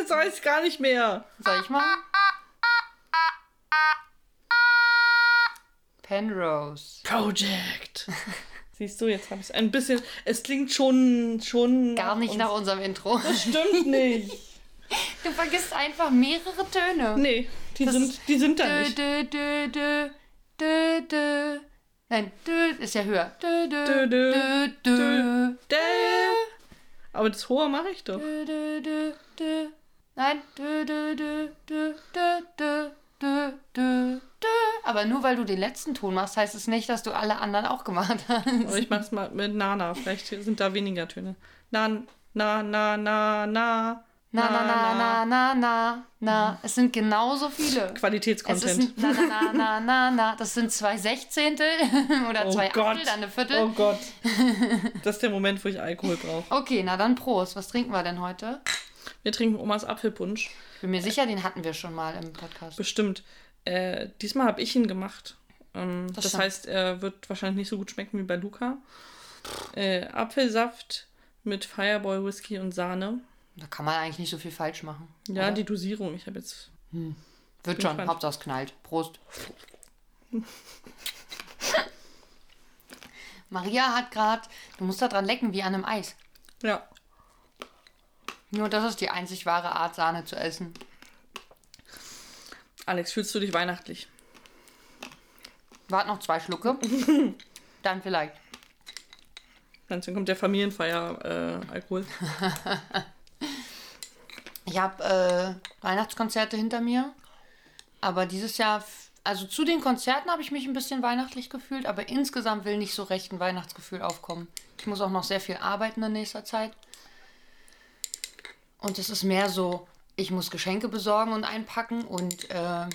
jetzt weiß ich gar nicht mehr. Soll ich machen? Penrose. Project. Siehst du, jetzt habe ich es ein bisschen. Es klingt schon. schon Gar nicht nach unserem Intro. Das stimmt nicht. Du vergisst einfach mehrere Töne. Nee, die, Das sind, die sind da Dö, nicht. dö, dö, dö, dö, dö. Nein, dö ist ja höher. Dö, dö, Dö, dö, dö, dö. Dä. Aber das hohe mache ich doch. Dö, dö, dö, dö. Nein. Dö, dö, dö, dö, dö, dö, dö, dö, dö. Aber nur weil du den letzten Ton machst, heißt es nicht, dass du alle anderen auch gemacht hast. Aber ich mach's mal mit Nana. Vielleicht sind da weniger Töne. Na, na, na, na, na. Na, na, na, na, na, na, na. Es sind genauso viele. Es ist Qualitätscontent. na, na, na, na, na. Das sind zwei Sechzehntel oder Oh zwei Gott. Achtel, dann eine Viertel. Oh Gott. Das ist der Moment, wo ich Alkohol brauche. Okay, na dann Prost. Was trinken wir denn heute? Wir trinken Omas Apfelpunsch. Ich bin mir sicher, den hatten wir schon mal im Podcast. Bestimmt. Äh, diesmal habe ich ihn gemacht. Ähm, das stimmt. heißt, er wird wahrscheinlich nicht so gut schmecken wie bei Luca. Äh, Apfelsaft mit Fireball Whisky und Sahne. Da kann man eigentlich nicht so viel falsch machen. Ja, oder? die Dosierung. Ich habe jetzt. Wird schon. Hauptsache es knallt. Prost. Maria hat gerade, du musst da dran lecken wie an einem Eis. Ja. Nur das ist die einzig wahre Art, Sahne zu essen. Alex, fühlst du dich weihnachtlich? Wart noch zwei Schlucke. Dann vielleicht. Dann kommt der Familienfeier-Alkohol. Ich habe äh, Weihnachtskonzerte hinter mir. Aber dieses Jahr, also zu den Konzerten habe ich mich ein bisschen weihnachtlich gefühlt, aber insgesamt will nicht so recht ein Weihnachtsgefühl aufkommen. Ich muss auch noch sehr viel arbeiten in nächster Zeit. Und es ist mehr so, ich muss Geschenke besorgen und einpacken und äh,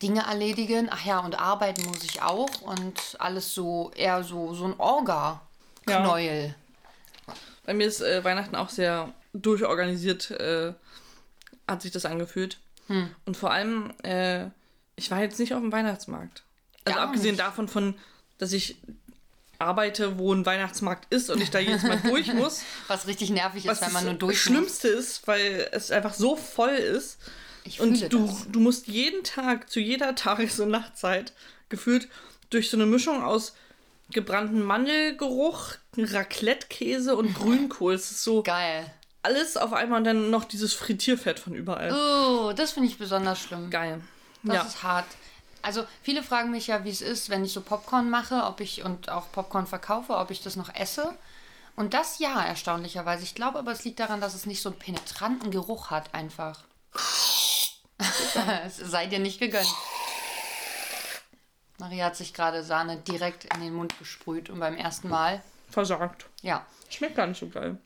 Dinge erledigen. Ach ja, und arbeiten muss ich auch. Und alles so, eher so, so ein Orga-Knäuel. Bei mir ist äh, Weihnachten auch sehr durchorganisiert, äh, hat sich das angefühlt. Hm. Und vor allem, äh, ich war jetzt nicht auf dem Weihnachtsmarkt. Also Gar abgesehen nicht. davon von, dass ich arbeite, wo ein Weihnachtsmarkt ist und ich da jedes Mal durch muss. Was richtig nervig ist, Was wenn man nur das durch muss. Schlimmste ist, weil es einfach so voll ist. Ich Und du, das. du musst jeden Tag, zu jeder Tages- und Nachtzeit, gefühlt durch so eine Mischung aus gebrannten Mandelgeruch, Raclette-Käse und Grünkohl. Es ist so Geil. alles auf einmal und dann noch dieses Frittierfett von überall. Oh, das finde ich besonders schlimm. Geil. Das ja. ist hart. Also viele fragen mich ja, wie es ist, wenn ich so Popcorn mache, ob ich und auch Popcorn verkaufe, ob ich das noch esse. Und das ja, erstaunlicherweise. Ich glaube aber, es liegt daran, dass es nicht so einen penetranten Geruch hat, einfach. es sei dir nicht gegönnt. Maria hat sich gerade Sahne direkt in den Mund gesprüht und beim ersten Mal, Versagt. ja. Schmeckt gar nicht so geil.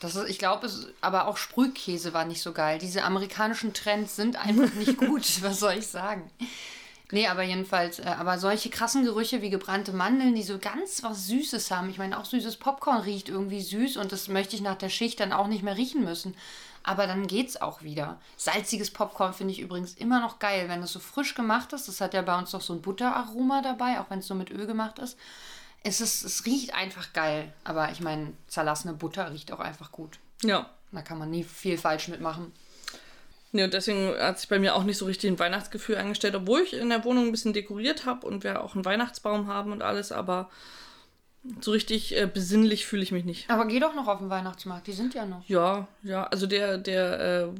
Das ist, ich glaube, aber auch Sprühkäse war nicht so geil. Diese amerikanischen Trends sind einfach nicht gut. Was soll ich sagen? Nee, aber jedenfalls, äh, aber solche krassen Gerüche wie gebrannte Mandeln, die so ganz was Süßes haben. Ich meine, auch süßes Popcorn riecht irgendwie süß und das möchte ich nach der Schicht dann auch nicht mehr riechen müssen. Aber dann geht's auch wieder. Salziges Popcorn finde ich übrigens immer noch geil, wenn es so frisch gemacht ist. Das hat ja bei uns noch so ein Butteraroma dabei, auch wenn es so mit Öl gemacht ist. Es, ist, es riecht einfach geil. Aber ich meine, zerlassene Butter riecht auch einfach gut. Ja. Da kann man nie viel falsch mitmachen. Ja, und deswegen hat sich bei mir auch nicht so richtig ein Weihnachtsgefühl eingestellt, obwohl ich in der Wohnung ein bisschen dekoriert habe und wir auch einen Weihnachtsbaum haben und alles, aber so richtig äh, besinnlich fühle ich mich nicht. Aber geh doch noch auf den Weihnachtsmarkt, die sind ja noch. Ja, ja, also der, der,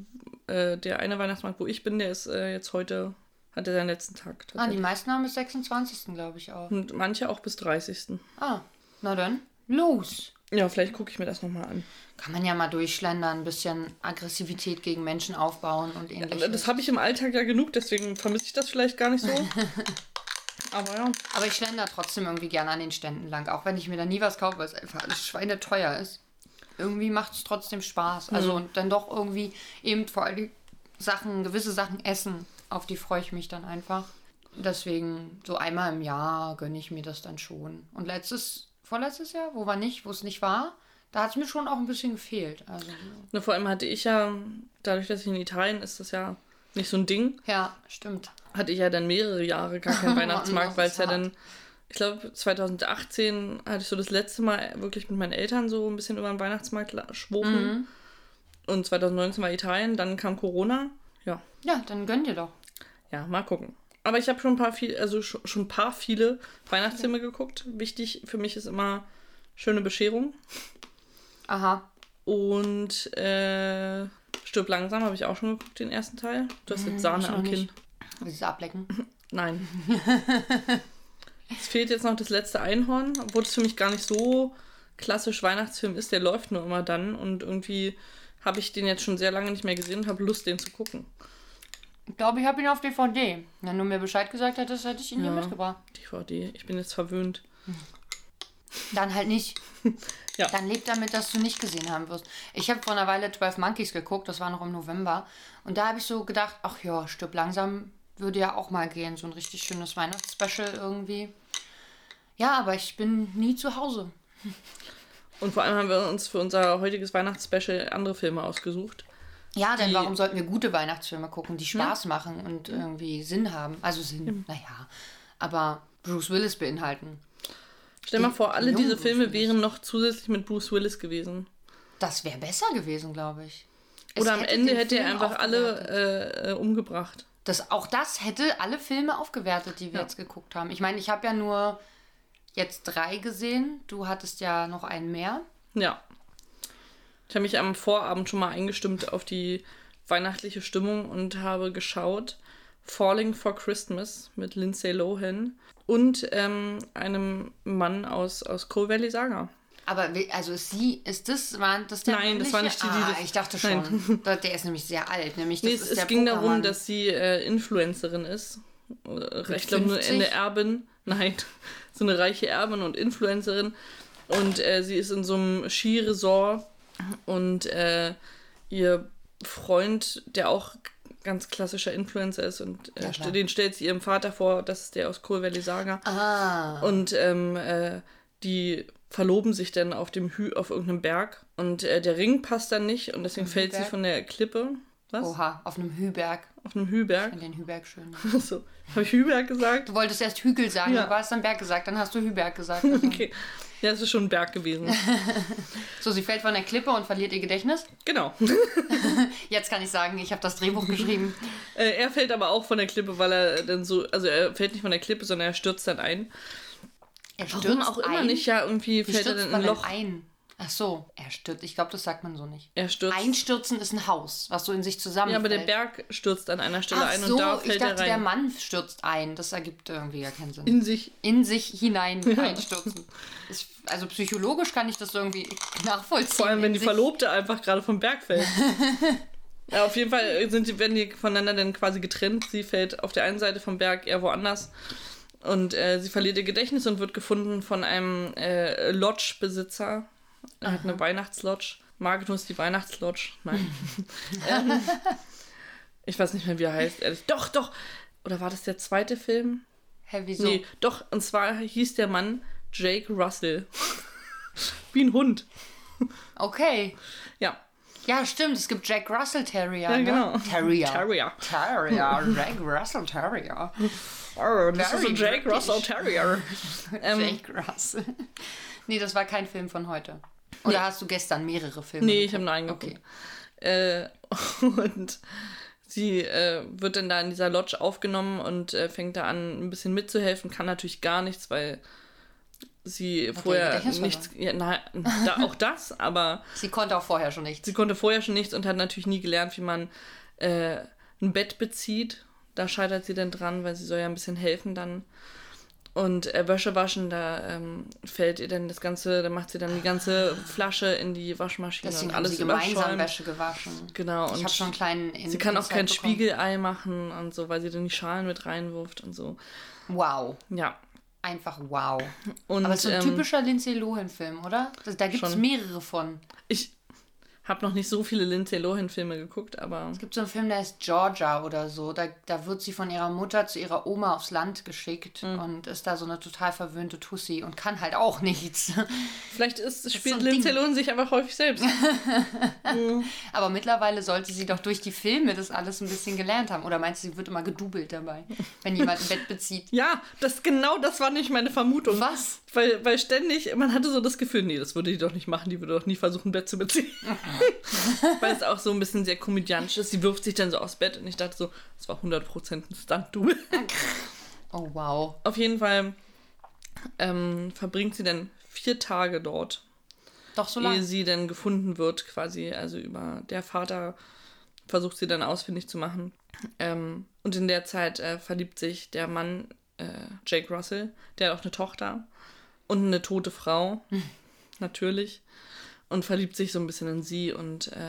äh, äh, der eine Weihnachtsmarkt, wo ich bin, der ist äh, jetzt heute, hat er seinen letzten Tag. Ah, die meisten haben bis 26. glaube ich auch. und manche auch bis 30. Ah, na dann, los. Ja, vielleicht gucke ich mir das nochmal an. Kann man ja mal durchschlendern, ein bisschen Aggressivität gegen Menschen aufbauen und ähnliches. Das habe ich im Alltag ja genug, deswegen vermisse ich das vielleicht gar nicht so. Aber ja. Aber ich schlender trotzdem irgendwie gerne an den Ständen lang, auch wenn ich mir da nie was kaufe, weil es einfach alles schweineteuer ist. Irgendwie macht es trotzdem Spaß. Also und dann doch irgendwie eben vor allem Sachen, gewisse Sachen essen, auf die freue ich mich dann einfach. Deswegen, so einmal im Jahr gönne ich mir das dann schon. Und letztes, vorletztes Jahr, wo war nicht, wo es nicht war, da hat es mir schon auch ein bisschen gefehlt. Also, Na, vor allem hatte ich ja, dadurch, dass ich in Italien ist das ja nicht so ein Ding, ja, stimmt. hatte ich ja dann mehrere Jahre gar keinen Weihnachtsmarkt, weil es ja dann, ich glaube 2018 hatte ich so das letzte Mal wirklich mit meinen Eltern so ein bisschen über den Weihnachtsmarkt schwoben. Und 2019 war Italien, dann kam Corona. Ja. Ja, dann gönn dir doch. Ja, mal gucken. Aber ich habe schon ein paar viel, also schon, ein paar viele Weihnachtsfilme ja. geguckt. Wichtig für mich ist immer schöne Bescherung. Aha. Und äh, Stirb langsam habe ich auch schon geguckt, den ersten Teil. Du hast jetzt hm, Sahne am Kinn. Willst du ablecken? Nein. es fehlt jetzt noch das letzte Einhorn, obwohl es für mich gar nicht so klassisch Weihnachtsfilm ist. Der läuft nur immer dann und irgendwie habe ich den jetzt schon sehr lange nicht mehr gesehen und habe Lust, den zu gucken. Ich glaube, ich habe ihn auf DVD. Wenn du mir Bescheid gesagt hättest, hätte ich ihn ja, hier mitgebracht. DVD. Ich bin jetzt verwöhnt. Dann halt nicht. ja. Dann lebt damit, dass du nicht gesehen haben wirst. Ich habe vor einer Weile 12 Monkeys geguckt, das war noch im November. Und da habe ich so gedacht, ach ja, stirb langsam würde ja auch mal gehen. So ein richtig schönes Weihnachtsspecial irgendwie. Ja, aber ich bin nie zu Hause. Und vor allem haben wir uns für unser heutiges Weihnachtsspecial andere Filme ausgesucht. Ja, denn warum sollten wir gute Weihnachtsfilme gucken, die Spaß ja. machen und irgendwie Sinn haben? Also Sinn, ja. naja. Aber Bruce Willis beinhalten. Stell mal vor, alle diese Filme wären noch zusätzlich mit Bruce Willis gewesen. Das wäre besser gewesen, glaube ich. Es Oder am Ende hätte er einfach alle äh, äh, umgebracht. Das, auch das hätte alle Filme aufgewertet, die wir ja. jetzt geguckt haben. Ich meine, ich habe ja nur jetzt drei gesehen. Du hattest ja noch einen mehr. Ja. Ich habe mich am Vorabend schon mal eingestimmt auf die weihnachtliche Stimmung und habe geschaut Falling for Christmas mit Lindsay Lohan und ähm, einem Mann aus, aus Coal Valley Saga. Aber also sie, ist das, war das der Nein, das war nicht die, die ah, ich dachte schon. der ist nämlich sehr alt. Nämlich nee, es, es ging Pokermann. darum, dass sie äh, Influencerin ist. Ich glaube, nur eine Erbin. Nein, so eine reiche Erbin und Influencerin. Und äh, sie ist in so einem Skiresort und äh, ihr Freund, der auch ganz klassischer Influencer ist und äh, ja, den stellt sie ihrem Vater vor, das ist der aus Coal Valley Saga. Ah. Und ähm, äh, die verloben sich dann auf dem Hü auf irgendeinem Berg und äh, der Ring passt dann nicht und deswegen fällt sie von der Klippe. Was? Oha, auf einem Hüberg. Auf einem Hüberg. Ich finde den Hüberg schön. so, habe ich Hüberg gesagt? Du wolltest erst Hügel sagen, ja. du hast dann Berg gesagt, dann hast du Hüberg gesagt. Also. okay. Ja, es ist schon ein Berg gewesen. so, sie fällt von der Klippe und verliert ihr Gedächtnis? Genau. Jetzt kann ich sagen, ich habe das Drehbuch geschrieben. Äh, er fällt aber auch von der Klippe, weil er dann so, also er fällt nicht von der Klippe, sondern er stürzt dann ein. Er stürzt Warum auch immer nicht, ja, irgendwie Wie fällt er dann in ein Loch. Ein? Ach so, er stürzt. Ich glaube, das sagt man so nicht. Er stürzt. Einstürzen ist ein Haus, was so in sich zusammenfällt. Ja, aber der Berg stürzt an einer Stelle Ach ein so, und da fällt ich dachte, er rein. der Mann stürzt ein. Das ergibt irgendwie ja keinen Sinn. In sich. In sich hinein ja. einstürzen. Ist, also psychologisch kann ich das irgendwie nachvollziehen. Vor allem, wenn die Verlobte einfach gerade vom Berg fällt. ja, auf jeden Fall sind die, werden die voneinander dann quasi getrennt. Sie fällt auf der einen Seite vom Berg, er woanders. Und äh, sie verliert ihr Gedächtnis und wird gefunden von einem äh, Lodge-Besitzer, er hat eine Weihnachtslodge. Magnus, die Weihnachtslodge. Nein. ähm, ich weiß nicht mehr, wie er heißt, ehrlich. Doch, doch. Oder war das der zweite Film? Hä, wieso? Nee, doch. Und zwar hieß der Mann Jake Russell. wie ein Hund. Okay. Ja. Ja, stimmt. Es gibt Jack Russell Terrier. Ja, ne? genau. Terrier. Terrier. Terrier. Jack Russell Terrier. Oh, das ist ein Jake Russell Terrier. Ähm, Jake Russell. Nee, das war kein Film von heute. Oder nee. hast du gestern mehrere Filme? Nee, ich habe nur einen geguckt. Okay. Äh, und sie äh, wird dann da in dieser Lodge aufgenommen und äh, fängt da an, ein bisschen mitzuhelfen, kann natürlich gar nichts, weil sie okay, vorher nichts. Ja, na, da, auch das, aber. sie konnte auch vorher schon nichts. Sie konnte vorher schon nichts und hat natürlich nie gelernt, wie man äh, ein Bett bezieht. Da scheitert sie dann dran, weil sie soll ja ein bisschen helfen dann. Und äh, Wäsche waschen, da ähm, fällt ihr dann das Ganze, da macht sie dann die ganze Flasche in die Waschmaschine Deswegen und alles haben sie gemeinsam Wäsche gewaschen. Genau. Ich habe schon einen kleinen in Sie kann auch kein bekommen. Spiegelei machen und so, weil sie dann die Schalen mit reinwirft und so. Wow. Ja. Einfach wow. Und, Aber es ist so ein ähm, typischer Lindsay Lohan-Film, oder? Da gibt es mehrere von. Ich, habe noch nicht so viele Lindsay Lohan-Filme geguckt, aber. Es gibt so einen Film, der heißt Georgia oder so. Da, da wird sie von ihrer Mutter zu ihrer Oma aufs Land geschickt mhm. und ist da so eine total verwöhnte Tussi und kann halt auch nichts. Vielleicht ist, spielt so Lindsay Lohan sich einfach häufig selbst. mhm. Aber mittlerweile sollte sie doch durch die Filme das alles ein bisschen gelernt haben. Oder meinst du, sie wird immer gedoubelt dabei, wenn jemand ein Bett bezieht? Ja, das genau das war nicht meine Vermutung. Was? Weil, weil ständig, man hatte so das Gefühl, nee, das würde die doch nicht machen, die würde doch nie versuchen, ein Bett zu beziehen. Weil es auch so ein bisschen sehr komödiantisch ist. Sie wirft sich dann so aufs Bett und ich dachte so, das war 100% ein Stunt-Double. Oh, wow. Auf jeden Fall ähm, verbringt sie dann vier Tage dort. Doch so ehe lange. sie dann gefunden wird, quasi. Also über der Vater versucht sie dann ausfindig zu machen. Ähm, und in der Zeit äh, verliebt sich der Mann, äh, Jake Russell, der hat auch eine Tochter und eine tote Frau, natürlich. Und verliebt sich so ein bisschen in sie und äh,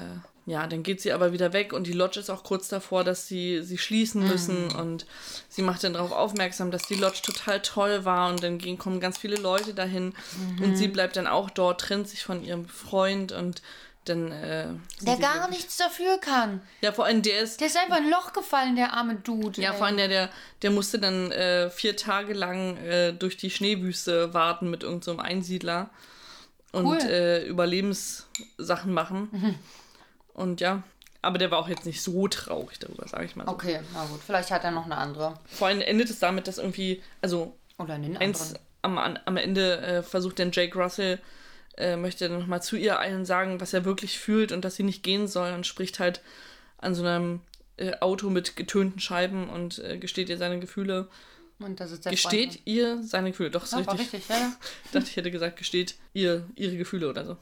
ja, dann geht sie aber wieder weg und die Lodge ist auch kurz davor, dass sie sie schließen müssen und sie macht dann darauf aufmerksam, dass die Lodge total toll war und dann gehen, kommen ganz viele Leute dahin und sie bleibt dann auch dort, trennt sich von ihrem Freund und dann äh, Der gar wirklich- nichts dafür kann. Ja, vor allem der ist Der ist einfach in ein Loch gefallen, der arme Dude. ja, ey. vor allem der, der, der musste dann äh, vier Tage lang äh, durch die Schneewüste warten mit irgendeinem so Einsiedler und Cool. äh, Überlebenssachen machen. Und ja, aber der war auch jetzt nicht so traurig darüber, sage ich mal so. Okay, na gut. Vielleicht hat er noch eine andere. Vor allem endet es damit, dass irgendwie, also Oder einen eins am, am Ende äh, versucht dann Jake Russell, äh, möchte dann nochmal zu ihr allen sagen, was er wirklich fühlt und dass sie nicht gehen soll und spricht halt an so einem äh, Auto mit getönten Scheiben und äh, gesteht ihr seine Gefühle. Und das ist der Gesteht Freund. ihr seine Gefühle? Doch, ist Ja, richtig. richtig, ja, ja. Ich dachte, ich hätte gesagt, gesteht ihr ihre Gefühle oder so.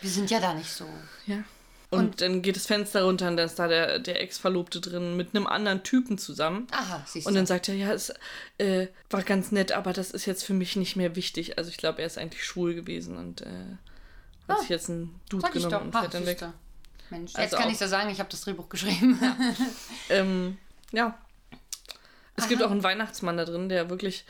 Wir sind ja da nicht so. Ja. Und, dann geht das Fenster runter und dann ist da der, der Ex-Verlobte drin mit einem anderen Typen zusammen. Aha, siehst Und du. dann sagt er, ja, es äh, war ganz nett, aber das ist jetzt für mich nicht mehr wichtig. Also ich glaube, er ist eigentlich schwul gewesen und äh, hat Ah, sich jetzt einen Dude genommen doch. und Ach, fährt dann weg. Mensch, Also jetzt kann auch- ich da sagen, ich habe das Drehbuch geschrieben. Ähm, ja. Es gibt auch einen Weihnachtsmann da drin, der wirklich,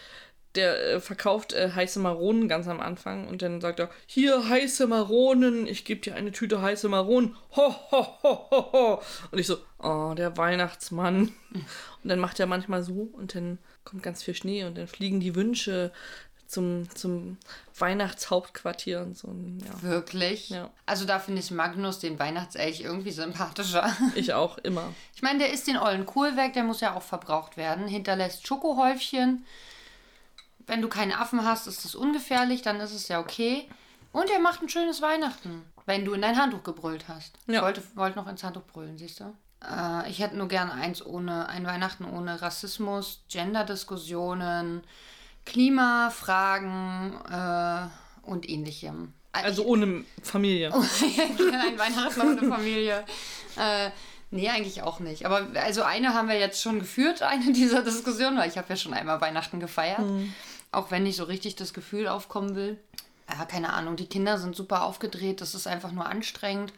der äh, verkauft äh, heiße Maronen ganz am Anfang und dann sagt er, hier heiße Maronen, ich gebe dir eine Tüte heiße Maronen. Ho, ho, ho, ho, ho. Und ich so, oh, der Weihnachtsmann. Und dann macht er manchmal so und dann kommt ganz viel Schnee und dann fliegen die Wünsche zum, zum Weihnachtshauptquartier und so. Ja, Wirklich? Ja. Also da finde ich Magnus, den Weihnachtselch, irgendwie sympathischer. ich auch immer. Ich meine, der isst den ollen Kohl weg, der muss ja auch verbraucht werden. Hinterlässt Schokohäufchen. Wenn du keine Affen hast, ist das ungefährlich, dann ist es ja okay. Und er macht ein schönes Weihnachten, wenn du in dein Handtuch gebrüllt hast. Ich Ja. wollte, wollte noch ins Handtuch brüllen, siehst du? Äh, ich hätte nur gern eins ohne, ein Weihnachten ohne Rassismus, Genderdiskussionen, Klimafragen äh, und ähnlichem. Also ohne Familie. ein Weihnachten ohne Familie. Äh, nee, eigentlich auch nicht. Aber also eine haben wir jetzt schon geführt, eine dieser Diskussionen, weil ich habe ja schon einmal Weihnachten gefeiert. Auch wenn nicht so richtig das Gefühl aufkommen will. Ja, keine Ahnung, die Kinder sind super aufgedreht, das ist einfach nur anstrengend.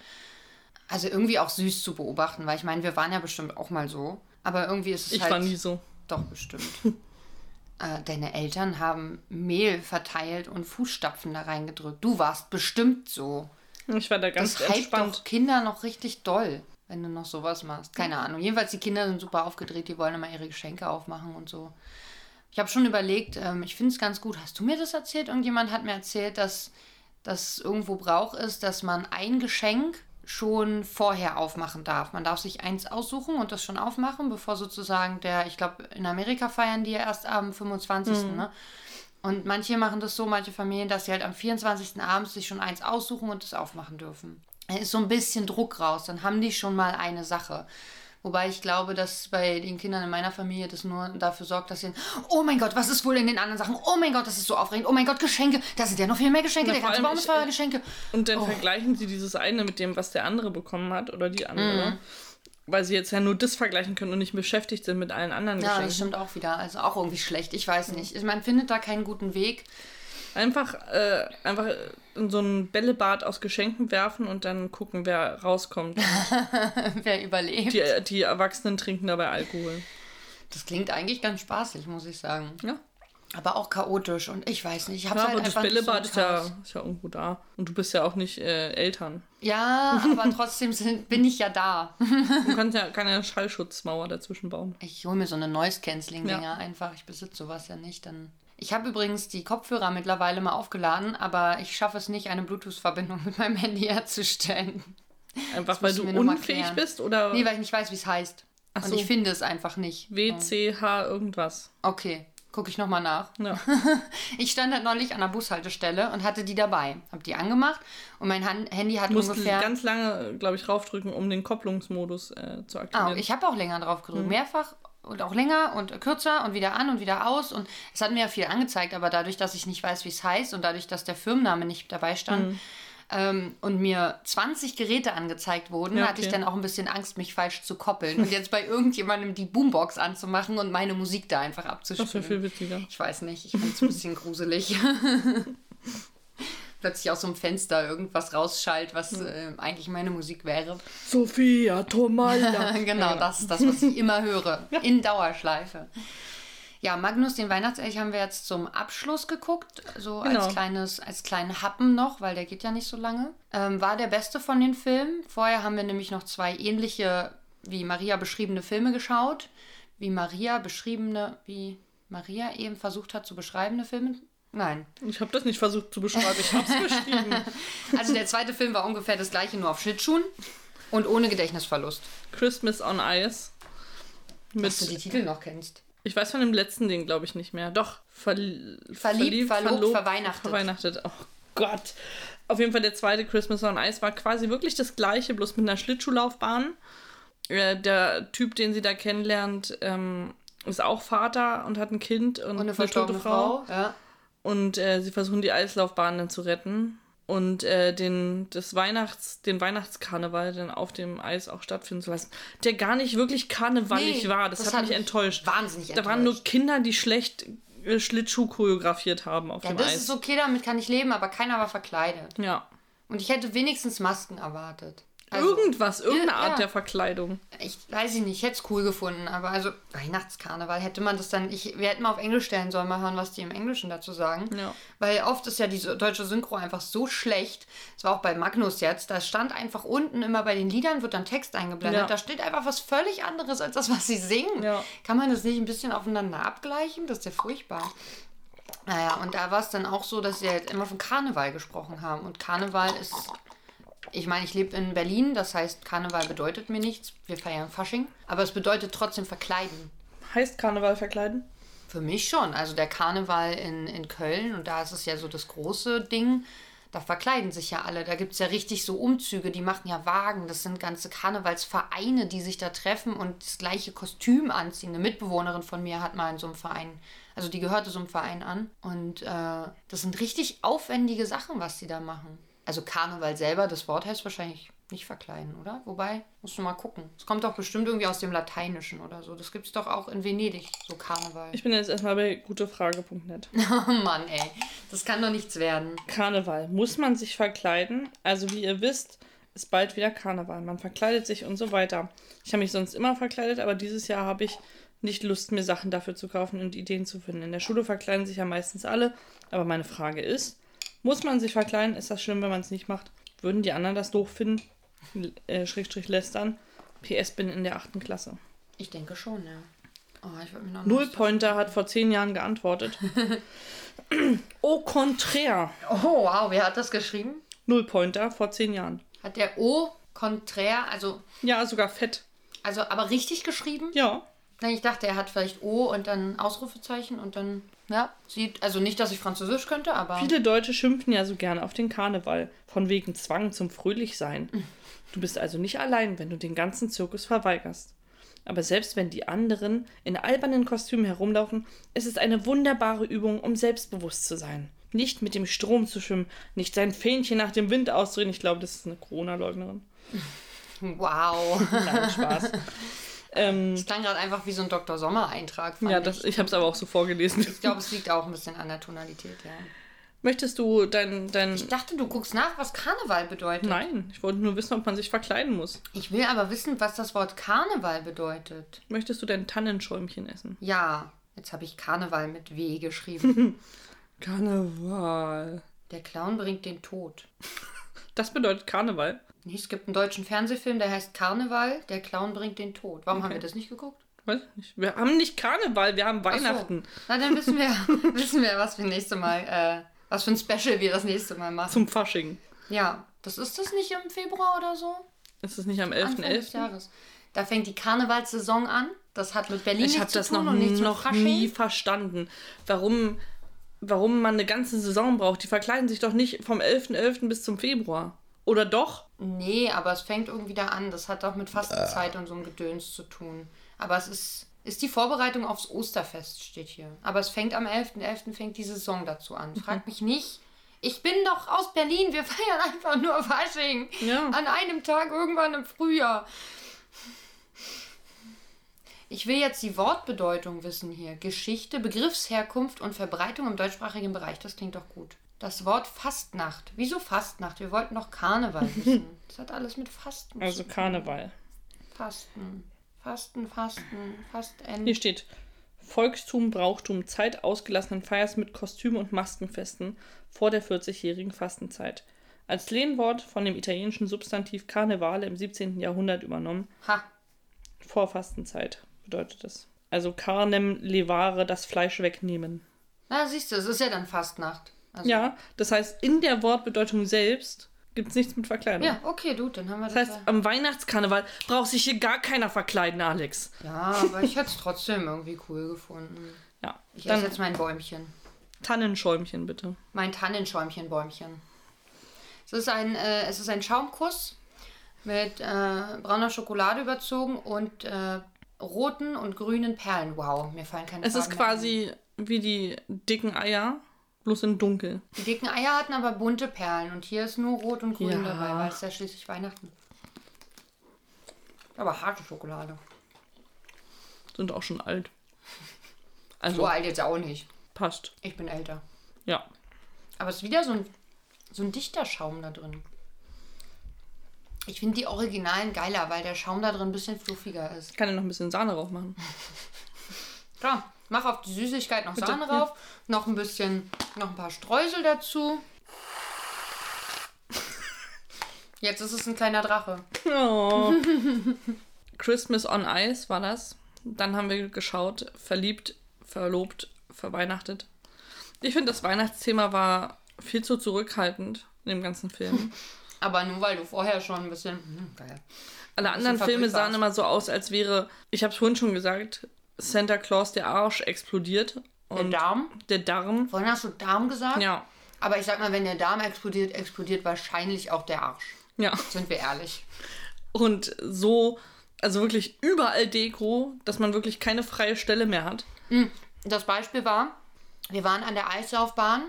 Also irgendwie auch süß zu beobachten, weil ich meine, wir waren ja bestimmt auch mal so. Aber irgendwie ist es Ich halt... war nie so. Doch, bestimmt. äh, deine Eltern haben Mehl verteilt und Fußstapfen da reingedrückt. Du warst bestimmt so. Ich war da ganz Das entspannt. doch Kinder noch richtig doll, wenn du noch sowas machst. Keine Ahnung. Jedenfalls, die Kinder sind super aufgedreht, die wollen immer ihre Geschenke aufmachen und so. Ich habe schon überlegt, ähm, ich finde es ganz gut. Hast du mir das erzählt? Irgendjemand hat mir erzählt, dass das irgendwo Brauch ist, dass man ein Geschenk schon vorher aufmachen darf. Man darf sich eins aussuchen und das schon aufmachen, bevor sozusagen der, ich glaube, in Amerika feiern die ja erst am 25. Ne? Und manche machen das so, manche Familien, dass sie halt am 24. abends sich schon eins aussuchen und es aufmachen dürfen. Da ist so ein bisschen Druck raus, dann haben die schon mal eine Sache. Wobei ich glaube, dass bei den Kindern in meiner Familie das nur dafür sorgt, dass sie, oh mein Gott, was ist wohl in den anderen Sachen? Oh mein Gott, das ist so aufregend. Oh mein Gott, Geschenke. Da sind ja noch viel mehr Geschenke. Na, der ganze Baum ist voller äh, Geschenke. Und dann Oh. vergleichen sie dieses eine mit dem, was der andere bekommen hat oder die andere. Mhm. Weil sie jetzt ja nur das vergleichen können und nicht beschäftigt sind mit allen anderen Ja, das Geschenken. stimmt auch wieder. Also auch irgendwie schlecht. Ich weiß nicht. Man findet da keinen guten Weg. Einfach, äh, einfach in so ein Bällebad aus Geschenken werfen und dann gucken, wer rauskommt. Wer überlebt. Die, die Erwachsenen trinken dabei Alkohol. Das klingt eigentlich ganz spaßig, muss ich sagen. Ja. Aber auch chaotisch. Und ich weiß nicht. Ich habe Ja, halt aber das Bällebad so ist, ja, ist ja irgendwo da. Und du bist ja auch nicht äh, Eltern. Ja, aber trotzdem sind, bin ich ja da. Du kannst ja keine Schallschutzmauer dazwischen bauen. Ich hole mir so eine Noise-Canceling-Dinger Ja. einfach. Ich besitze sowas ja nicht. Dann ich habe übrigens die Kopfhörer mittlerweile mal aufgeladen, aber ich schaffe es nicht, eine Bluetooth-Verbindung mit meinem Handy herzustellen. Einfach weil musst du unfähig bist oder Nee, weil ich nicht weiß, wie es heißt. Ach Und so. ich finde es einfach nicht. WCH irgendwas. Okay. Gucke ich nochmal nach. Ja. Ich stand halt neulich an der Bushaltestelle und hatte die dabei. Hab die angemacht und mein Han Handy hat Musst ungefähr. ganz lange, glaube ich, raufdrücken, um den Kopplungsmodus äh, zu aktivieren. Ah, ich habe auch länger drauf gedrückt. Mehrfach und auch länger und kürzer und wieder an und wieder aus. Und es hat mir ja viel angezeigt, aber dadurch, dass ich nicht weiß, wie es heißt und dadurch, dass der Firmenname nicht dabei stand ähm, und mir 20 Geräte angezeigt wurden, Ja, hatte ich okay. dann auch ein bisschen Angst, mich falsch zu koppeln. Und jetzt bei irgendjemandem die Boombox anzumachen und meine Musik da einfach das wäre abzuspielen. viel witziger. Ich weiß nicht, ich finde es ein bisschen gruselig. Plötzlich aus so einem Fenster irgendwas rausschallt, was äh, eigentlich meine Musik wäre. Sophia Tomalla. genau, das ist das, was ich immer höre. In Dauerschleife. Ja, Magnus, den Weihnachtselch, haben wir jetzt zum Abschluss geguckt. So Genau. als kleines, als kleinen Happen noch, weil der geht ja nicht so lange. Ähm, war der beste von den Filmen. Vorher haben wir nämlich noch zwei ähnliche, wie Maria beschriebene Filme geschaut. Wie Maria beschriebene, wie Maria eben versucht hat zu beschreibende Filme. Nein. Ich habe das nicht versucht zu beschreiben, ich habe es beschrieben. Also der zweite Film war ungefähr das gleiche, nur auf Schlittschuhen und ohne Gedächtnisverlust. Christmas on Ice. Dass du die Mit, Titel noch kennst. ich weiß von dem letzten Ding, glaube ich, nicht mehr. Doch, verli Verliebt, verlobt, verweihnachtet. Verweihnachtet. Oh Gott. Auf jeden Fall der zweite Christmas on Ice war quasi wirklich das gleiche, bloß mit einer Schlittschuhlaufbahn. Äh, der Typ, den sie da kennenlernt, ähm, ist auch Vater und hat ein Kind und, Und eine verstorbene Frau. Ja. Und äh, sie versuchen die Eislaufbahn dann zu retten und äh, den, das Weihnachts, den Weihnachtskarneval dann auf dem Eis auch stattfinden zu lassen, der gar nicht wirklich karnevalig Nee, war. Das, das hat hat mich enttäuscht. wahnsinnig Da waren nur enttäuscht. Kinder, die schlecht äh, Schlittschuh choreografiert haben auf Ja, dem das Eis. ist okay, damit kann ich leben, aber keiner war verkleidet. Ja. Und ich hätte wenigstens Masken erwartet. Also, Irgendwas, irgendeine ja. Art der Verkleidung. ich weiß ich nicht, ich hätte es cool gefunden, aber also Weihnachtskarneval hätte man das dann, ich, wir hätten mal auf Englisch stellen sollen, mal hören, was die im Englischen dazu sagen. Ja. Weil oft ist ja die so- deutsche Synchro einfach so schlecht. Das war auch bei Magnus jetzt, da stand einfach unten immer bei den Liedern wird dann Text eingeblendet. Ja. Da steht einfach was völlig anderes als das, was sie singen. Ja. Kann man das nicht ein bisschen aufeinander abgleichen? Das ist ja furchtbar. Naja, und da war es dann auch so, dass sie halt immer von Karneval gesprochen haben. Und Karneval ist. Ich meine, ich lebe in Berlin, das heißt, Karneval bedeutet mir nichts. Wir feiern Fasching. Aber es bedeutet trotzdem verkleiden. Heißt Karneval verkleiden? Für mich schon. Also der Karneval in, in Köln, und da ist es ja so das große Ding, da verkleiden sich ja alle. Da gibt es ja richtig so Umzüge, die machen ja Wagen. Das sind ganze Karnevalsvereine, die sich da treffen und das gleiche Kostüm anziehen. Eine Mitbewohnerin von mir hat mal in so einem Verein, also die gehörte so einem Verein an. Und äh, das sind richtig aufwendige Sachen, was die da machen. Also Karneval selber, das Wort heißt wahrscheinlich nicht verkleiden, oder? Wobei, musst du mal gucken. Es kommt doch bestimmt irgendwie aus dem Lateinischen oder so. Das gibt es doch auch in Venedig, so Karneval. Ich bin jetzt erstmal bei gutefrage.net. Oh Mann, ey. Das kann doch nichts werden. Karneval. Muss man sich verkleiden? Also wie ihr wisst, ist bald wieder Karneval. Man verkleidet sich und so weiter. Ich habe mich sonst immer verkleidet, aber dieses Jahr habe ich nicht Lust, mir Sachen dafür zu kaufen und Ideen zu finden. In der Schule verkleiden sich ja meistens alle. Aber meine Frage ist, muss man sich verkleiden? Ist das schlimm, wenn man es nicht macht? Würden die anderen das doof finden? Äh, Schrägstrich lästern. PS bin in der achten Klasse. Ich denke schon, ja. Oh, ich mir noch Null Pointer hat vor zehn Jahren geantwortet. Au contraire. Oh, wow, wer hat das geschrieben? Null Pointer vor zehn Jahren. Hat der O konträr, also, Ja, sogar fett. also aber richtig geschrieben? Ja. Nein, ich dachte, er hat vielleicht O und dann Ausrufezeichen und dann, ja, sieht, also nicht, dass ich Französisch könnte, aber. Viele Deutsche schimpfen ja so gerne auf den Karneval. Von wegen Zwang zum Fröhlichsein. Du bist also nicht allein, wenn du den ganzen Zirkus verweigerst. Aber selbst wenn die anderen in albernen Kostümen herumlaufen, ist es eine wunderbare Übung, um selbstbewusst zu sein. Nicht mit dem Strom zu schwimmen, nicht sein Fähnchen nach dem Wind auszudrehen. Ich glaube, das ist eine Corona-Leugnerin. Wow. Nein, Spaß. ähm, Das klang gerade einfach wie so ein Dr. Sommer-Eintrag. ja, ich. das, ich habe es aber auch so vorgelesen. Ich glaube, es liegt auch ein bisschen an der Tonalität, ja. Möchtest du dein, dein Ich dachte, du guckst nach, was Karneval bedeutet. Nein, ich wollte nur wissen, ob man sich verkleiden muss. Ich will aber wissen, was das Wort Karneval bedeutet. Möchtest du dein Tannenschäumchen essen? Ja, jetzt habe ich Karneval mit W geschrieben. Karneval. Der Clown bringt den Tod. Das bedeutet Karneval. Nee, Es gibt einen deutschen Fernsehfilm, der heißt Karneval, der Clown bringt den Tod. Warum haben wir das nicht geguckt? Weiß ich nicht. Wir haben nicht Karneval, wir haben Ach so. Weihnachten. Na, dann wissen wir, wissen wir, was wir nächste Mal, äh, was für ein Special wir das nächste Mal machen. Zum Fasching. Ja, das ist das nicht im Februar oder so? Ist es nicht am Anfang des 11.11.? Jahres. Da fängt die Karnevalssaison an. Das hat mit Berlin ich habe das noch, noch nie verstanden. Warum, warum man eine ganze Saison braucht. Die verkleiden sich doch nicht vom 11.11. .11. bis zum Februar. Oder doch? Nee, aber es fängt irgendwie da an. Das hat doch mit Fastenzeit und so einem Gedöns zu tun. Aber es ist, ist die Vorbereitung aufs Osterfest, steht hier. Aber es fängt am 11.11. .11. fängt die Saison dazu an. Frag mich nicht. Ich bin doch aus Berlin. Wir feiern einfach nur Fasching. Ja. An einem Tag irgendwann im Frühjahr. Ich will jetzt die Wortbedeutung wissen hier. Geschichte, Begriffsherkunft und Verbreitung im deutschsprachigen Bereich. Das klingt doch gut. Das Wort Fastnacht. Wieso Fastnacht? Wir wollten noch Karneval wissen. Das hat alles mit Fasten. Also Karneval. Fasten. Fasten, Fasten, Fasten. Hier steht Volkstum, Brauchtum, Zeit ausgelassenen Feiers mit Kostüm- und Maskenfesten vor der 40-jährigen Fastenzeit. Als Lehnwort von dem italienischen Substantiv Karnevale im 17. Jahrhundert übernommen. Ha. Vor Fastenzeit bedeutet das. Also carnem levare, das Fleisch wegnehmen. Na, siehst du, es ist ja dann Fastnacht. Also ja, das heißt, in der Wortbedeutung selbst gibt es nichts mit Verkleidung. Ja, okay, du, dann haben wir das. Das heißt, ja. am Weihnachtskarneval braucht sich hier gar keiner verkleiden, Alex. Ja, aber ich hätte es trotzdem irgendwie cool gefunden. Ja. Ich esse jetzt mein Bäumchen. Tannenschäumchen, bitte. Mein Tannenschäumchen-Bäumchen. Es ist ein, äh, es ist ein Schaumkuss mit äh, brauner Schokolade überzogen und äh, roten und grünen Perlen. Wow, mir fallen keine Es Farben ist quasi wie die dicken Eier, bloß in dunkel. Die dicken Eier hatten aber bunte Perlen und hier ist nur rot und grün ja. dabei, weil es ja schließlich Weihnachten. Aber harte Schokolade. Sind auch schon alt. Also, so alt jetzt auch nicht. Passt. Ich bin älter. Ja. Aber es ist wieder so ein, so ein dichter Schaum da drin. Ich finde die Originalen geiler, weil der Schaum da drin ein bisschen fluffiger ist. Ich kann ja noch ein bisschen Sahne drauf machen. Klar, mach auf die Süßigkeit noch Bitte? Sahne drauf, ja. noch ein bisschen, noch ein paar Streusel dazu. Jetzt ist es ein kleiner Drache. Oh. Christmas on Ice war das. Dann haben wir geschaut, verliebt, verlobt, verweihnachtet. Ich finde, das Weihnachtsthema war viel zu zurückhaltend in dem ganzen Film. Aber nur weil du vorher schon ein bisschen. Hm, geil. Alle anderen Filme sahen immer so aus, als wäre, ich habe es vorhin schon gesagt, Santa Claus der Arsch explodiert. der Darm? Der Darm. Vorhin hast du Darm gesagt? Ja. Aber ich sag mal, wenn der Darm explodiert, explodiert wahrscheinlich auch der Arsch. Ja. Sind wir ehrlich. Und so, also wirklich überall Deko, dass man wirklich keine freie Stelle mehr hat. Hm. Das Beispiel war, wir waren an der Eislaufbahn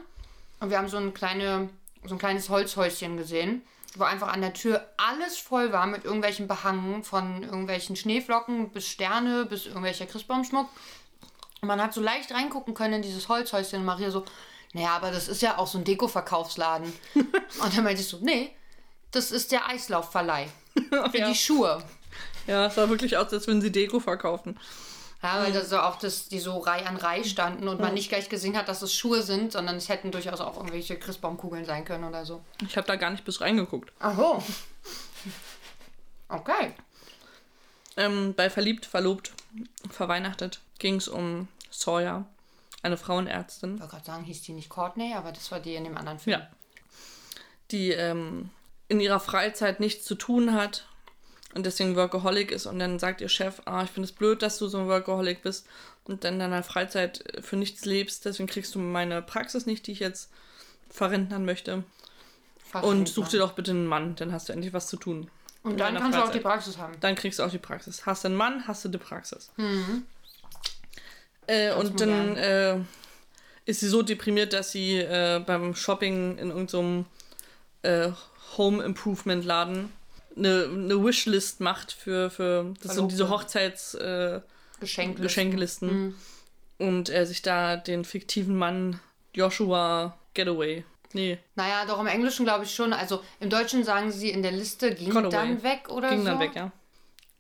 und wir haben so, eine kleine, so ein kleines Holzhäuschen gesehen wo einfach an der Tür alles voll war mit irgendwelchen Behangen, von irgendwelchen Schneeflocken bis Sterne bis irgendwelcher Christbaumschmuck. Und man hat so leicht reingucken können in dieses Holzhäuschen und Maria so, naja, aber das ist ja auch so ein Deko-Verkaufsladen. und dann meinte ich so, nee, das ist der Eislaufverleih. Für ja. die Schuhe. Ja, es sah wirklich aus, als würden sie Deko verkaufen. Ja, weil das so auch das, die so Reihe an Reihe standen und man nicht gleich gesehen hat, dass es Schuhe sind, sondern es hätten durchaus auch irgendwelche Christbaumkugeln sein können oder so. Ich habe da gar nicht bis reingeguckt. Aho. Okay. Ähm, bei Verliebt, Verlobt, Verweihnachtet ging es um Sawyer, eine Frauenärztin. Ich wollte gerade sagen, hieß die nicht Courtney, aber das war die in dem anderen Film. Ja. Die ähm, in ihrer Freizeit nichts zu tun hat und deswegen Workaholic ist und dann sagt ihr Chef, ah, ich finde es blöd, dass du so ein Workaholic bist und dann in deiner Freizeit für nichts lebst, deswegen kriegst du meine Praxis nicht, die ich jetzt verrentern möchte. Und such dir doch bitte einen Mann, dann hast du endlich was zu tun. Und dann kannst Freizeit. du auch die Praxis haben. Dann kriegst du auch die Praxis. Hast du einen Mann, hast du die Praxis. Mhm. Äh, und dann äh, ist sie so deprimiert, dass sie äh, beim Shopping in irgendeinem äh, Home Improvement Laden eine, eine Wishlist macht für, für das sind diese Hochzeits äh, Geschenklisten. Geschenkelisten. Mhm. Und er sich da den fiktiven Mann Joshua Getaway. Nee. Naja, doch im Englischen glaube ich schon. Also im Deutschen sagen sie in der Liste ging Conaway. dann weg oder ging so. Ging dann weg, ja.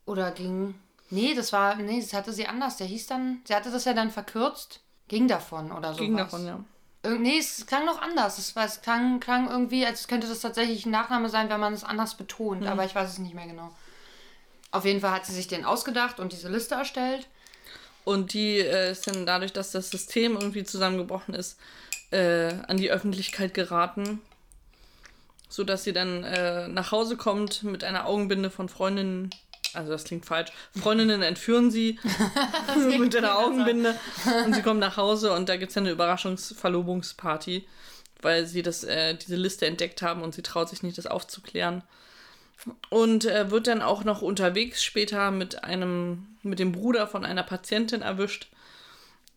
Oder ging. Nee, das war. Nee, das hatte sie anders. Der hieß dann. Sie hatte das ja dann verkürzt. Ging davon oder so. Ging davon, ja. Nee, es klang noch anders. Es, war, es klang, klang irgendwie, als könnte das tatsächlich ein Nachname sein, wenn man es anders betont. Mhm. Aber ich weiß es nicht mehr genau. Auf jeden Fall hat sie sich den ausgedacht und diese Liste erstellt. Und die äh, ist dann dadurch, dass das System irgendwie zusammengebrochen ist, äh, an die Öffentlichkeit geraten. Sodass sie dann äh, nach Hause kommt mit einer Augenbinde von Freundinnen, also das klingt falsch. Freundinnen entführen sie mit einer Augenbinde und sie kommen nach Hause und da gibt es eine Überraschungsverlobungsparty, weil sie das, äh, diese Liste entdeckt haben und sie traut sich nicht, das aufzuklären. Und äh, wird dann auch noch unterwegs später mit einem, mit dem Bruder von einer Patientin erwischt.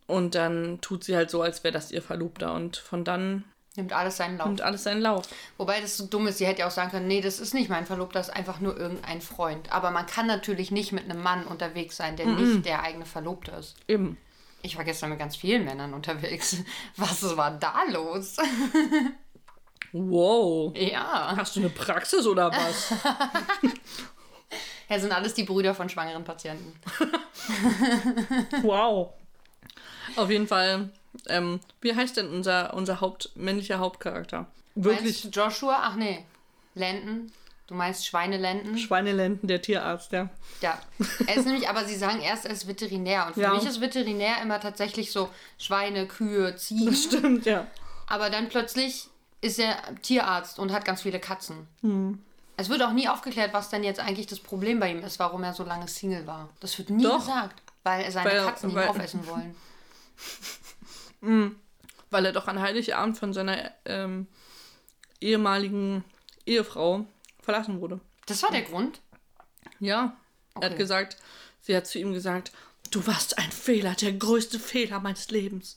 Und dann tut sie halt so, als wäre das ihr Verlobter. Und von dann Nimmt alles seinen Lauf. nimmt alles seinen Lauf. Wobei das so dumm ist, sie hätte ja auch sagen können, nee, das ist nicht mein Verlobter, das ist einfach nur irgendein Freund. Aber man kann natürlich nicht mit einem Mann unterwegs sein, der nicht der eigene Verlobte ist. Eben. Ich war gestern mit ganz vielen Männern unterwegs. Was war da los? Wow. ja. Hast du eine Praxis oder was? Ja, sind alles die Brüder von schwangeren Patienten. wow. Auf jeden Fall, ähm, wie heißt denn unser, unser Haupt, männlicher Hauptcharakter? Wirklich Meinst Joshua? Ach nee. Lenden. Du meinst Schweinelenden? Schweinelenden, der Tierarzt, ja. Ja. Er ist nämlich, aber sie sagen erst, er ist Veterinär. Und für Ja. mich ist Veterinär immer tatsächlich so Schweine, Kühe, Ziegen. Stimmt, ja. Aber dann plötzlich ist er Tierarzt und hat ganz viele Katzen. Hm. Es wird auch nie aufgeklärt, was denn jetzt eigentlich das Problem bei ihm ist, warum er so lange Single war. Das wird nie Doch. gesagt, weil seine Weil- Katzen ihn weil- aufessen wollen. Weil er doch an Heiligabend von seiner ähm, ehemaligen Ehefrau verlassen wurde. Das war der Grund. Ja. Er Okay. hat gesagt, sie hat zu ihm gesagt, du warst ein Fehler, der größte Fehler meines Lebens.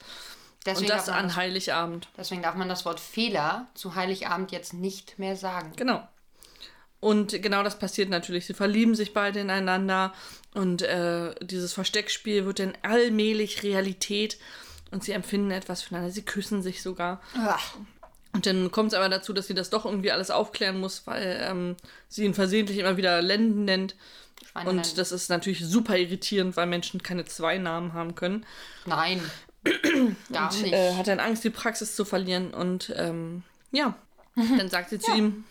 Deswegen, Und das an das, Heiligabend. deswegen darf man das Wort Fehler zu Heiligabend jetzt nicht mehr sagen. Genau. Und genau das passiert natürlich. Sie verlieben sich beide ineinander und äh, dieses Versteckspiel wird dann allmählich Realität und sie empfinden etwas füreinander. Sie küssen sich sogar. Ach, Und dann kommt es aber dazu, dass sie das doch irgendwie alles aufklären muss, weil ähm, sie ihn versehentlich immer wieder Lenden nennt. Und das ist natürlich super irritierend, weil Menschen keine zwei Namen haben können. Nein. Gar Und nicht. äh, hat dann Angst, die Praxis zu verlieren. Und ähm, ja, dann sagt sie zu ihm,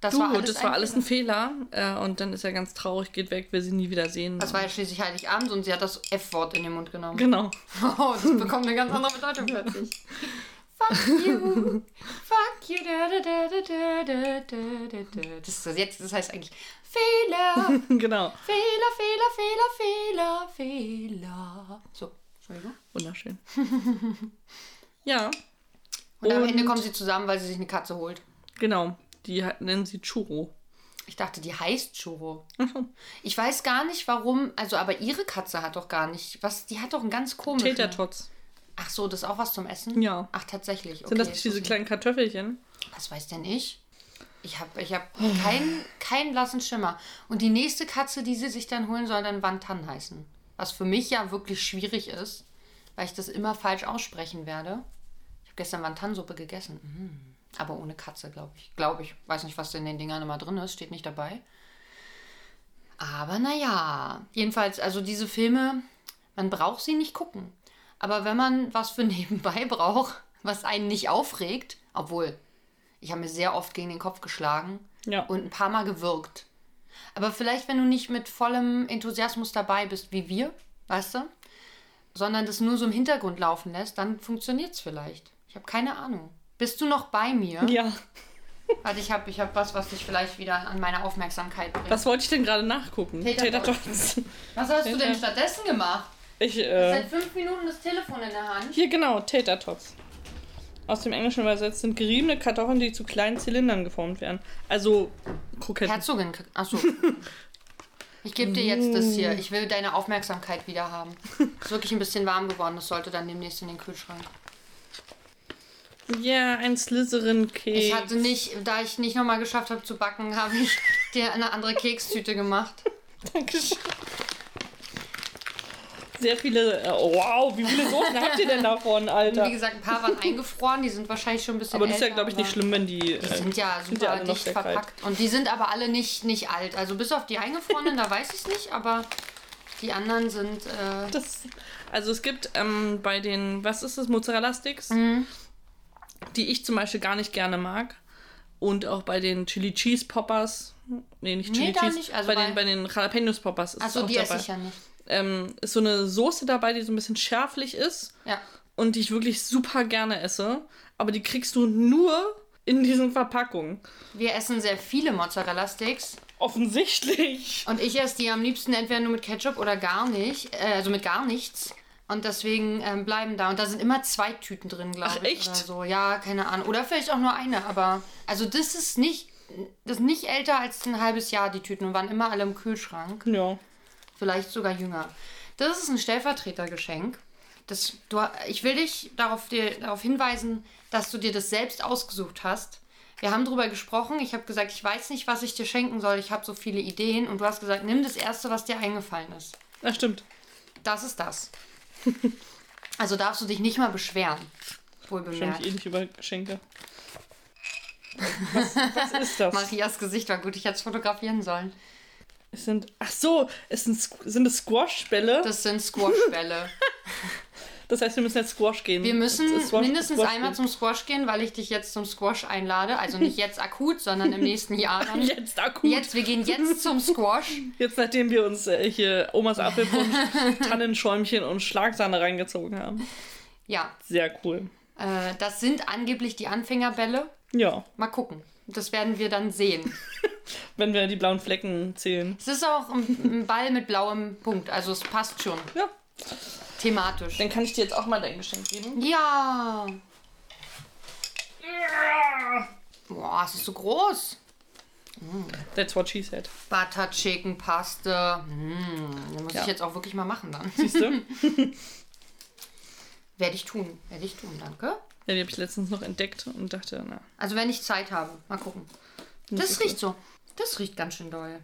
das du, war alles, das war ein alles ein Fehler. Äh, und dann ist er ganz traurig, geht weg, will sie nie wieder sehen. Das war ja schließlich Heiligabend und sie hat das F-Wort in den Mund genommen. genau. Oh, das bekommt eine ganz andere Bedeutung plötzlich. Fuck you. Fuck you. Da, da, da, da, da, da, da, da. Das, ist jetzt, das heißt eigentlich Fehler. genau. Fehler, Fehler, Fehler, Fehler, Fehler. So, Entschuldigung. Wunderschön. ja, Und, am Und- Ende kommen sie zusammen, weil sie sich eine Katze holt. genau. Die nennen sie Churro. Ich dachte, die heißt Churro. Ich weiß gar nicht, warum. Also, aber ihre Katze hat doch gar nicht. Was? Die hat doch einen ganz komischen. Tater-Tots. Ach so, das ist auch was zum Essen? Ja. Ach, tatsächlich. Okay, Sind das nicht diese kleinen Kartoffelchen? Was weiß denn ich? Ich habe ich hab keinen keinen blassen Schimmer. Und die nächste Katze, die sie sich dann holen, soll dann Wantan heißen. Was für mich ja wirklich schwierig ist, weil ich das immer falsch aussprechen werde. Ich habe gestern Wantansuppe gegessen. Mm. Aber ohne Katze, glaube ich. Glaube ich. Weiß nicht, was in den Dingern immer drin ist. Steht nicht dabei. Aber naja. Jedenfalls, also diese Filme, man braucht sie nicht gucken. Aber wenn man was für nebenbei braucht, was einen nicht aufregt, obwohl ich habe mir sehr oft gegen den Kopf geschlagen Ja. und ein paar Mal gewirkt. Aber vielleicht, wenn du nicht mit vollem Enthusiasmus dabei bist, wie wir, weißt du, sondern das nur so im Hintergrund laufen lässt, dann funktioniert es vielleicht. Ich habe keine Ahnung. Bist du noch bei mir? Ja. Warte, ich habe ich hab was, was dich vielleicht wieder an meine Aufmerksamkeit bringt. Was wollte ich denn gerade nachgucken? Tater-Tots. Tater-Tots. Was hast du denn Tater- stattdessen gemacht? Ich, äh, Seit fünf Minuten das Telefon in der Hand. hier genau, Tater-Tots. Aus dem Englischen übersetzt sind geriebene Kartoffeln, die zu kleinen Zylindern geformt werden. Also Kroketten. Herzogin. Achso. Ich gebe dir jetzt das hier. Ich will deine Aufmerksamkeit wieder haben. Ist wirklich ein bisschen warm geworden. Das sollte dann demnächst in den Kühlschrank. Ja, ein Slytherin-Keks. Ich hatte nicht, da ich nicht nochmal geschafft habe zu backen, habe ich dir eine andere Kekstüte gemacht. Dankeschön. Sehr viele. Äh, wow, wie viele Soßen habt ihr denn davon, Alter? wie gesagt, ein paar waren eingefroren. Die sind wahrscheinlich schon ein bisschen Aber das ist ja, älter, glaube ich, nicht schlimm, wenn die. Die Äh, sind ja sind super dicht kalt. verpackt. Und die sind aber alle nicht, nicht alt. Also bis auf die eingefrorenen, da weiß ich es nicht, aber die anderen sind. Äh, das, also es gibt ähm, bei den, was ist das, Mozzarella-Sticks, Mhm. Die ich zum Beispiel gar nicht gerne mag. Und auch bei den Chili Cheese Poppers. Nee, nicht Chili Nee, Cheese. nicht, also bei, bei- den, bei den Jalapenos Poppers ist Achso, die dabei. esse ich ja nicht. ähm, ist so eine Soße dabei, die so ein bisschen schärflich ist Ja. und die ich wirklich super gerne esse. Aber die kriegst du nur in diesen Verpackungen. Wir essen sehr viele Mozzarella-Sticks. Offensichtlich. Und ich esse die am liebsten entweder nur mit Ketchup oder gar nicht. Äh, also mit gar nichts. Und deswegen ähm, bleiben da. Und da sind immer zwei Tüten drin, glaube ich. echt? Oder so. Ja, keine Ahnung. Oder vielleicht auch nur eine. Aber also das ist nicht, das ist nicht älter als ein halbes Jahr, die Tüten. Und waren immer alle im Kühlschrank. Ja. Vielleicht sogar jünger. Das ist ein Stellvertretergeschenk. Das, du, ich will dich darauf, dir, darauf hinweisen, dass du dir das selbst ausgesucht hast. Wir haben darüber gesprochen. Ich habe gesagt, ich weiß nicht, was ich dir schenken soll. Ich habe so viele Ideen. Und du hast gesagt, nimm das Erste, was dir eingefallen ist. Das stimmt. Das ist das. Also darfst du dich nicht mal beschweren. Wohl bemerkt. eh nicht über Geschenke. Was, was ist das? Marias Gesicht war gut. Ich hätte es fotografieren sollen. Es sind. Ach so, es sind, sind es Squash-Bälle. Das sind Squashbälle. Das heißt, wir müssen jetzt Squash gehen. Wir müssen Squash- mindestens Squash einmal gehen. zum Squash gehen, weil ich dich jetzt zum Squash einlade. Also nicht jetzt akut, sondern im nächsten Jahr dann. Jetzt akut. Jetzt, wir gehen jetzt zum Squash. Jetzt, nachdem wir uns äh, hier Omas Apfelpunsch, Tannenschäumchen und Schlagsahne reingezogen haben. Ja, Sehr cool. äh, das sind angeblich die Anfängerbälle. Ja, Mal gucken. Das werden wir dann sehen. wenn wir die blauen Flecken zählen. Es ist auch ein, ein Ball mit blauem Punkt. Also es passt schon. Ja. Thematisch. Dann kann ich dir jetzt auch mal dein Geschenk geben. Ja. Boah, es ist so groß. That's what she said. Butter Chicken Paste. Hm, den muss Ja. ich jetzt auch wirklich mal machen dann. Siehst du? Werde ich tun. Werde ich tun, danke. Ja, die habe ich letztens noch entdeckt und dachte, na. Also wenn ich Zeit habe. Mal gucken. Das riecht so. Das riecht ganz schön doll.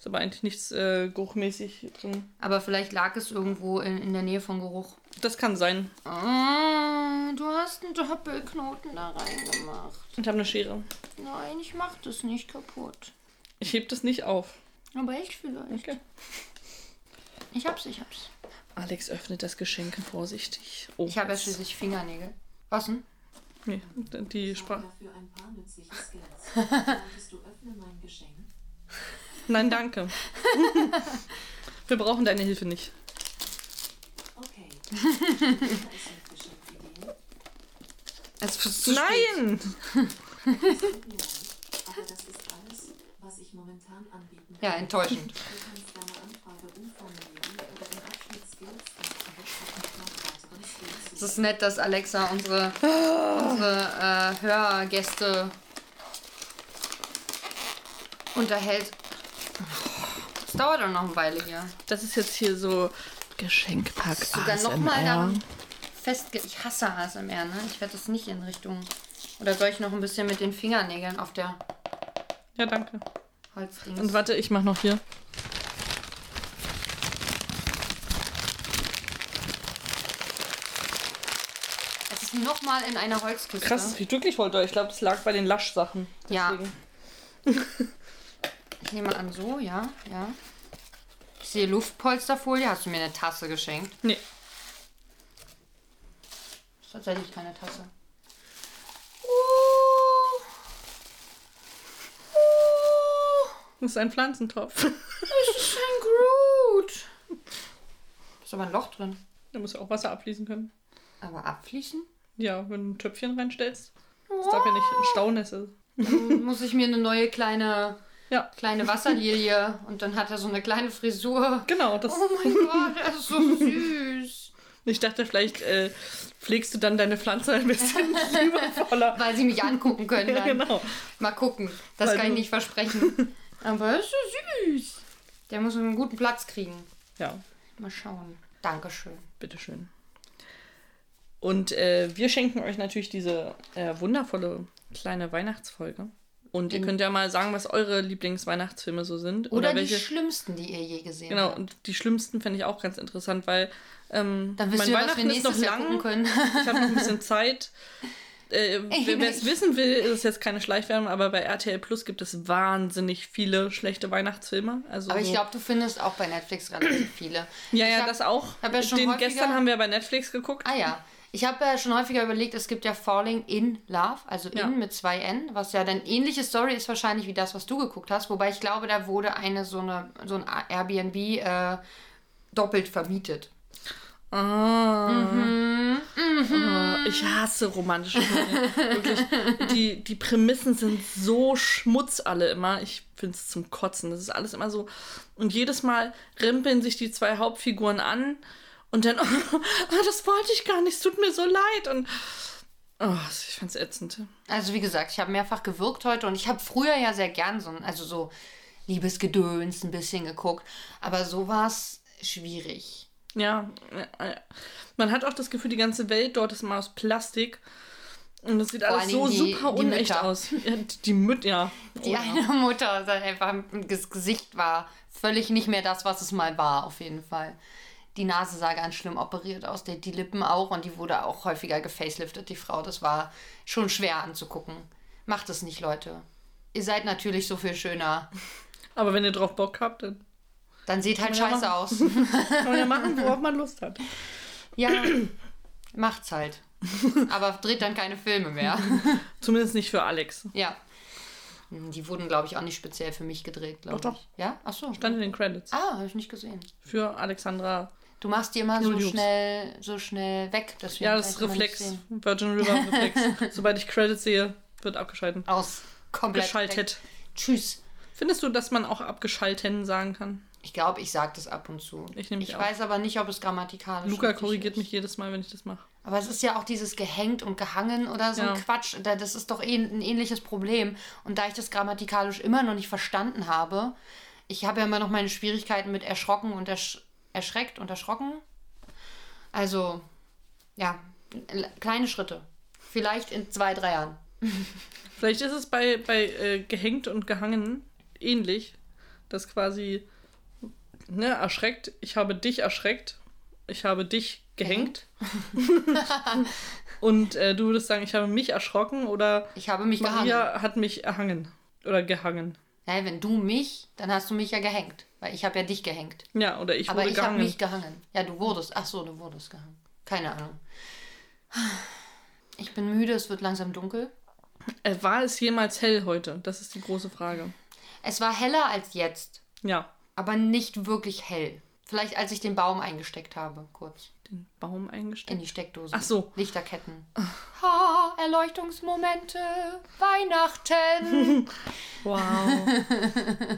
Ist aber eigentlich nichts äh, geruchmäßig drin. Aber vielleicht lag es irgendwo in, in der Nähe von Geruch. Das kann sein. Ah, du hast einen Doppelknoten da reingemacht. Ich habe eine Schere. Nein, ich mach das nicht kaputt. Ich heb das nicht auf. Aber ich vielleicht. Okay. Ich hab's, ich hab's. Alex öffnet das Geschenk vorsichtig. Oh, Ich habe ja schließlich Fingernägel. Was denn? Nee, die Sprache. dafür ein paar nützliche Skills. Solltest du öffnen mein Geschenk? Nein, danke. Wir brauchen deine Hilfe nicht. Okay. Es ist zu spät. Nein! Tut mir leid, aber das ist alles, was ich momentan anbieten kann. Ja, enttäuschend. Es ist nett, dass Alexa unsere, unsere äh, Hörgäste unterhält. Es dauert auch noch eine Weile hier. Das ist jetzt hier so Geschenkpack Sogar nochmal daran festge... Ich hasse ASMR, ne? Ich werde das nicht in Richtung... Oder soll ich noch ein bisschen mit den Fingernägeln auf der Ja, danke. Holzdings? Und warte, ich mach noch hier. es ist nochmal in einer Holzkiste. Krass, es riecht wirklich voll doll. Ich glaube, das lag bei den Laschsachen. Ja. Ich nehme an, so, ja, ja. Ich sehe Luftpolsterfolie. Hast du mir eine Tasse geschenkt? Nee. Das ist tatsächlich keine Tasse. Das ist ein Pflanzentopf. Das ist ein Groot. Ist aber ein Loch drin. Da muss ja auch Wasser abfließen können. Aber abfließen? Ja, wenn du ein Töpfchen reinstellst. Das darf ja nicht ein Staunässe. Dann muss ich mir eine neue kleine, Ja, kleine Wasserlilie und dann hat er so eine kleine Frisur. genau. Das, Oh mein Gott, er ist so süß. ich dachte, vielleicht äh, pflegst du dann deine Pflanze ein bisschen liebevoller. Weil sie mich angucken können. Ja, Dann. genau. Mal gucken. Das Weil kann ich nicht versprechen. Aber er ist so süß. Der muss einen guten Platz kriegen. Ja, Mal schauen. Dankeschön. bitteschön. Und äh, wir schenken euch natürlich diese äh, wundervolle kleine Weihnachtsfolge. Und ihr könnt ja mal sagen, was eure Lieblingsweihnachtsfilme so sind. Oder, welche. die schlimmsten, die ihr je gesehen Genau, habt. und die schlimmsten fände ich auch ganz interessant, weil ähm, Dann mein ihr, Weihnachten ist noch Jahr lang. können. Ich habe noch ein bisschen Zeit. Äh, wer es wissen will, ist es jetzt keine Schleichwerbung, aber bei RTL Plus gibt es wahnsinnig viele schlechte Weihnachtsfilme. Also Aber ich glaube, du findest auch bei Netflix relativ viele. ja, ich ja, hab- das auch. hab ja Den häufiger- gestern haben wir bei Netflix geguckt. Ah ja. Ich habe ja schon häufiger überlegt, es gibt ja Falling in Love, also in Ja. mit zwei N, was ja dann ähnliche Story ist wahrscheinlich wie das, was du geguckt hast, wobei ich glaube, da wurde eine so eine so ein Airbnb äh, doppelt vermietet. Ah. Mhm. Oh, ich hasse romantische Filme. Wirklich. Die, die Prämissen sind so schmutz alle immer. Ich finde es zum Kotzen. Das ist alles immer so. Und jedes Mal rimpeln sich die zwei Hauptfiguren an und dann, oh, das wollte ich gar nicht, es tut mir so leid. Und oh, ich fand's ätzend. Also wie gesagt, ich habe mehrfach gewirkt heute und ich habe früher ja sehr gern so, also so Liebesgedöns ein bisschen geguckt. Aber so war es schwierig. Ja, äh, man hat auch das Gefühl, die ganze Welt dort ist mal aus Plastik. Und das sieht Vor alles so die- super die unecht Mütter. aus. Ja, die, Mütter, ja. Die ja. eine Mutter, das einfach das Gesicht war völlig nicht mehr das, was es mal war, auf jeden Fall. Die Nase sah ganz schlimm operiert aus, die, die Lippen auch und die wurde auch häufiger gefaceliftet, die Frau. Das war schon schwer anzugucken. Macht es nicht, Leute. Ihr seid natürlich so viel schöner. Aber wenn ihr drauf Bock habt, dann Dann sieht halt man ja scheiße aus. kann man ja machen, worauf man Lust hat. Ja, macht's halt. Aber dreht dann keine Filme mehr. Zumindest nicht für Alex. Ja. Die wurden, glaube ich, auch nicht speziell für mich gedreht, glaube Doch, doch. ich. Ja? Ach so. Stand in den Credits. Ah, habe ich nicht gesehen. Für Alexandra. Du machst die immer so Julius. schnell, so schnell weg. Deswegen Ja, das ist Reflex. Virgin River Reflex. Sobald ich Credits sehe, wird abgeschalten. Aus. Komplett. Geschaltet. weg. Tschüss. Findest du, dass man auch abgeschalten sagen kann? Ich glaube, ich sage das ab und zu. Ich Ich auch. weiß aber nicht, ob es grammatikalisch Luca richtig korrigiert ist. mich jedes Mal, wenn ich das mache. Aber es ist ja auch dieses gehängt und gehangen oder so Ja. ein Quatsch. Da- Das ist doch eh ein ähnliches Problem. Und da ich das grammatikalisch immer noch nicht verstanden habe, ich habe ja immer noch meine Schwierigkeiten mit erschrocken und ersch erschreckt und erschrocken. Also, ja, kleine Schritte. Vielleicht in zwei, drei Jahren. Vielleicht ist es bei, bei äh, gehängt und gehangen ähnlich, dass quasi ne, erschreckt, ich habe dich erschreckt, ich habe dich gehängt. und äh, du würdest sagen, ich habe mich erschrocken oder Ich habe mich gehangen. Maria hat mich erhangen oder gehangen. Naja, wenn du mich, dann hast du mich ja gehängt. Weil ich habe ja dich gehängt. Ja, oder ich Aber wurde ich habe mich gehangen. Ja, du wurdest. Ach so, du wurdest gehangen. Keine Ahnung. Ich bin müde, es wird langsam dunkel. Äh, war es jemals hell heute? Das ist die große Frage. Es war heller als jetzt, Ja, aber nicht wirklich hell. Vielleicht als ich den Baum eingesteckt habe, kurz. Den Baum In eingesteckt. die Steckdose. Ach so. Lichterketten. Ha, Erleuchtungsmomente. Weihnachten. Wow.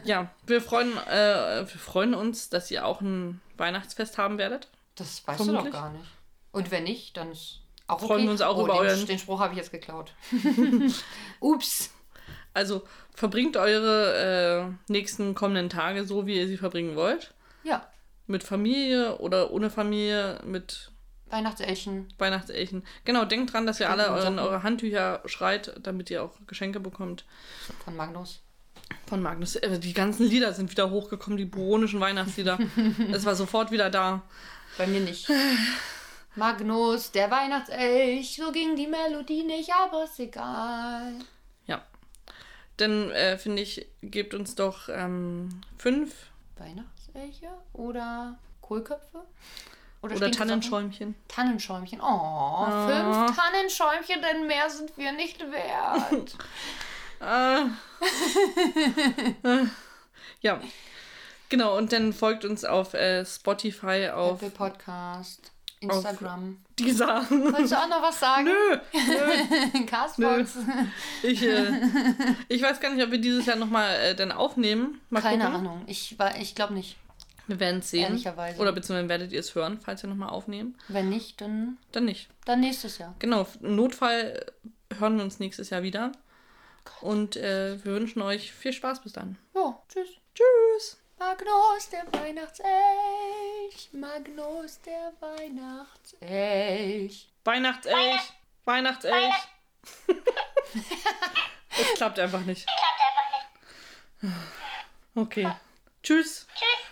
ja, wir freuen, äh, wir freuen uns, dass ihr auch ein Weihnachtsfest haben werdet. Das weißt Vermutlich. du doch gar nicht. Und wenn nicht, dann ist auch okay. Freuen wir uns auch oh, über den, euren- Den Spruch habe ich jetzt geklaut. Ups. Also verbringt eure äh, nächsten kommenden Tage so, wie ihr sie verbringen wollt. Ja, Mit Familie oder ohne Familie, mit Weihnachtselchen. Weihnachtselchen. Genau, denkt dran, dass ihr alle euren, eure Handtücher schreit, damit ihr auch Geschenke bekommt. Von Magnus. Von Magnus. Äh, Die ganzen Lieder sind wieder hochgekommen, die buronischen Weihnachtslieder. es war sofort wieder da. Bei mir nicht. Magnus, der Weihnachtselch, so ging die Melodie nicht, aber ist egal. Ja. Dann äh, finde ich, gebt uns doch ähm, fünf Weihnachtselche oder Kohlköpfe? oder Socken? Tannenschäumchen. Tannenschäumchen. Oh, fünf Tannenschäumchen, denn mehr sind wir nicht wert. Ah. ja. Genau, und dann folgt uns auf äh, Spotify, auf Apple Podcast, Instagram. dieser. Wolltest du auch noch was sagen? Nö, nö. Castbox. Ich, äh, ich weiß gar nicht, ob wir dieses Jahr nochmal äh, dann aufnehmen. Mal Keine gucken. Ahnung. Ich, ich glaube nicht. Wir werden es sehen. Ehrlicherweise. Oder beziehungsweise werdet ihr es hören, falls wir nochmal aufnehmen. Wenn nicht, dann, Dann nicht. dann nächstes Jahr. Genau, im Notfall hören wir uns nächstes Jahr wieder. Und äh, wir wünschen euch viel Spaß bis dann. Ja, tschüss. Tschüss! Magnus, der Weihnachtselch. Magnus, der Weihnachtselch. Weihnachtselch! Weihnachtselch! Es klappt einfach nicht. Okay. Tschüss. Tschüss.